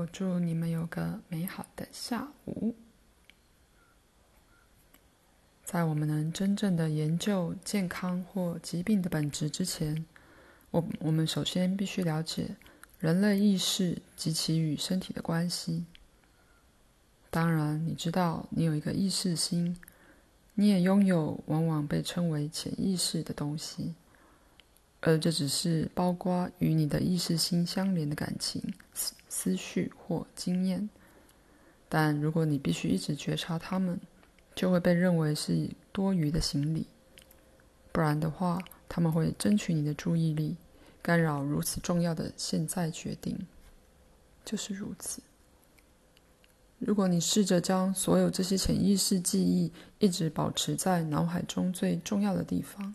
我祝你们有个美好的下午。在我们能真正的研究健康或疾病的本质之前，我我们首先必须了解人类意识及其与身体的关系。当然，你知道你有一个意识心，你也拥有往往被称为潜意识的东西，而这只是包括与你的意识心相连的感情、思思绪或经验。但如果你必须一直觉察它们，就会被认为是多余的行李，不然的话，他们会争取你的注意力，干扰如此重要的现在决定。就是如此。如果你试着将所有这些潜意识记忆一直保持在脑海中最重要的地方，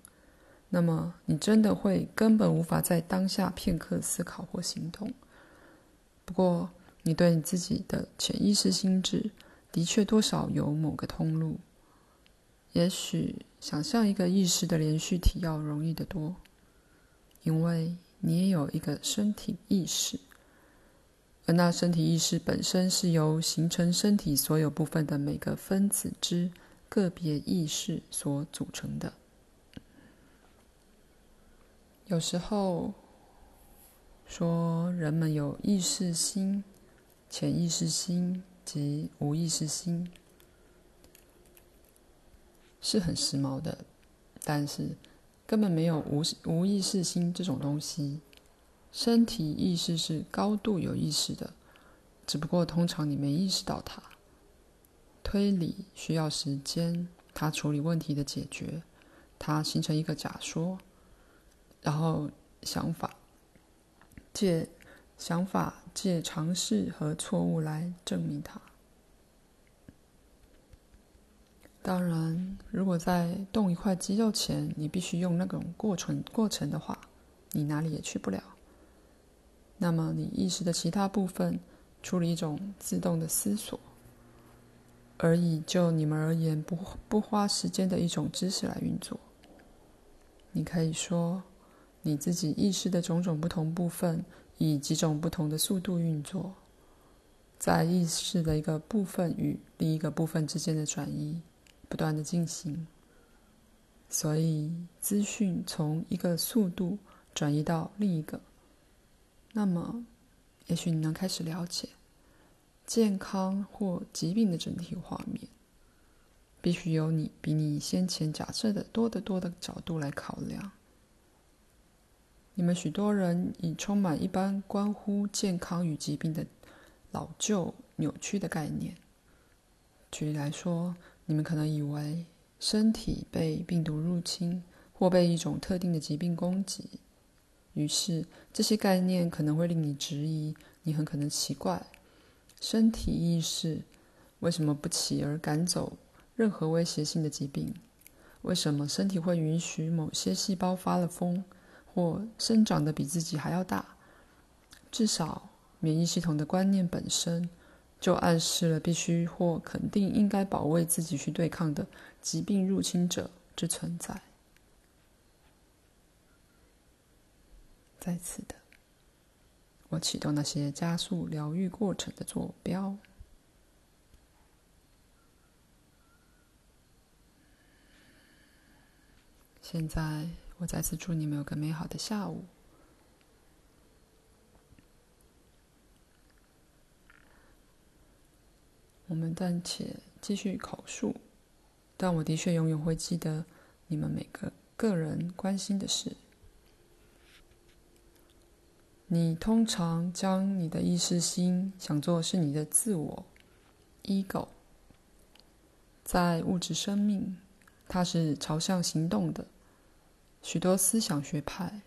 那么你真的会根本无法在当下片刻思考或行动。不过，你对你自己的潜意识心智，的确，多少有某个通路。也许想象一个意识的连续体要容易得多，因为你也有一个身体意识，而那身体意识本身是由形成身体所有部分的每个分子之个别意识所组成的。有时候说人们有意识心、潜意识心。及无意识心是很时髦的，但是根本没有无无意识心这种东西。身体意识是高度有意识的，只不过通常你没意识到它。推理需要时间，它处理问题的解决，它形成一个假说，然后想法借。想法借尝试和错误来证明它。当然，如果在动一块肌肉前，你必须用那种过程过程的话，你哪里也去不了。那么，你意识的其他部分处理一种自动的思索，而以就你们而言不不花时间的一种知识来运作。你可以说，你自己意识的种种不同部分。以几种不同的速度运作，在意识的一个部分与另一个部分之间的转移不断的进行，所以资讯从一个速度转移到另一个。那么，也许你能开始了解健康或疾病的整体画面，必须由你比你先前假设的多得多的角度来考量。你们许多人已充满一般关乎健康与疾病的老旧扭曲的概念。举例来说，你们可能以为身体被病毒入侵或被一种特定的疾病攻击，于是这些概念可能会令你质疑。你很可能奇怪，身体意识为什么不起而赶走任何威胁性的疾病？为什么身体会允许某些细胞发了疯？或生长得比自己还要大，至少免疫系统的观念本身就暗示了必须或肯定应该保卫自己去对抗的疾病入侵者之存在。再次的，我启动那些加速疗愈过程的坐标。现在。我再次祝你们有个美好的下午。我们暂且继续口述，但我的确永远会记得你们每个个人关心的事。你通常将你的意识心想作是你的自我 （ego）。在物质生命，它是朝向行动的。许多思想学派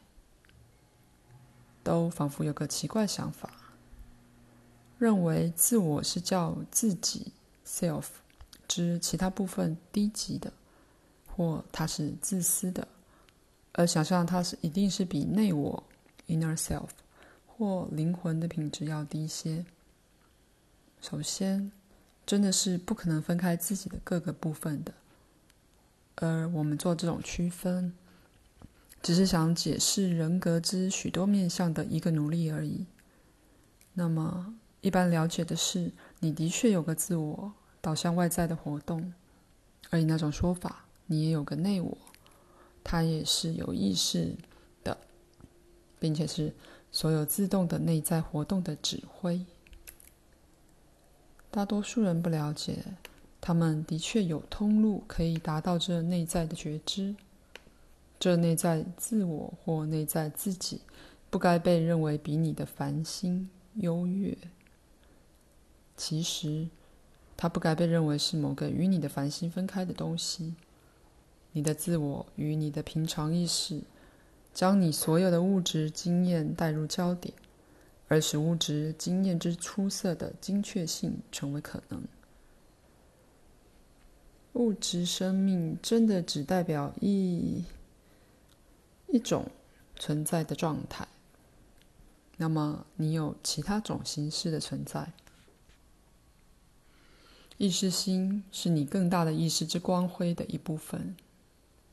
都仿佛有个奇怪想法，认为自我是叫自己 （self） 之其他部分低级的，或它是自私的，而想象它是一定是比内我 （inner self） 或灵魂的品质要低些。首先，真的是不可能分开自己的各个部分的，而我们做这种区分。只是想解释人格之许多面向的一个努力而已。那么，一般了解的是，你的确有个自我导向外在的活动，而以那种说法，你也有个内我，它也是有意识的，并且是所有自动的内在活动的指挥。大多数人不了解，他们的确有通路可以达到这内在的觉知。这内在自我或内在自己，不该被认为比你的繁星优越。其实，它不该被认为是某个与你的繁星分开的东西。你的自我与你的平常意识，将你所有的物质经验带入焦点，而使物质经验之出色的精确性成为可能。物质生命真的只代表一。一种存在的状态，那么你有其他种形式的存在。意识心是你更大的意识之光辉的一部分，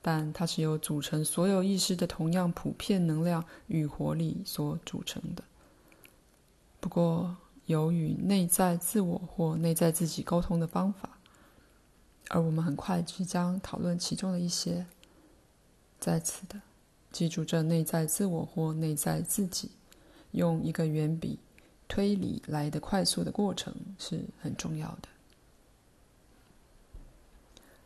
但它是由组成所有意识的同样普遍能量与活力所组成的。不过，有与内在自我或内在自己沟通的方法，而我们很快即将讨论其中的一些。在此的。记住，这内在自我或内在自己，用一个远比推理来的快速的过程是很重要的。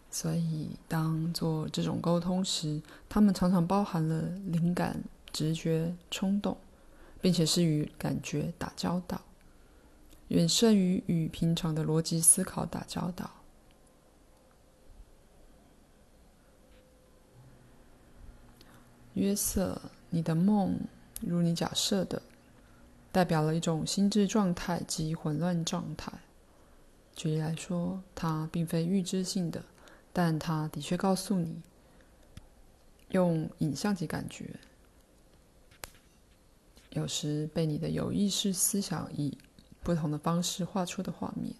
所以，当做这种沟通时，他们常常包含了灵感、直觉、冲动，并且是与感觉打交道，远胜于与平常的逻辑思考打交道。约瑟，你的梦，如你假设的，代表了一种心智状态及混乱状态。举例来说，它并非预知性的，但它的确告诉你，用影像及感觉，有时被你的有意识思想以不同的方式画出的画面。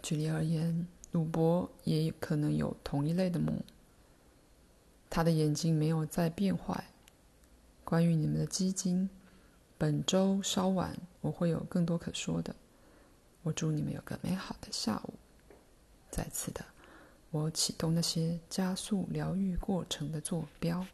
举例而言，鲁伯也可能有同一类的梦。他的眼睛没有再变坏。关于你们的基金，本周稍晚我会有更多可说的。我祝你们有个美好的下午。再次的，我启动那些加速疗愈过程的坐标。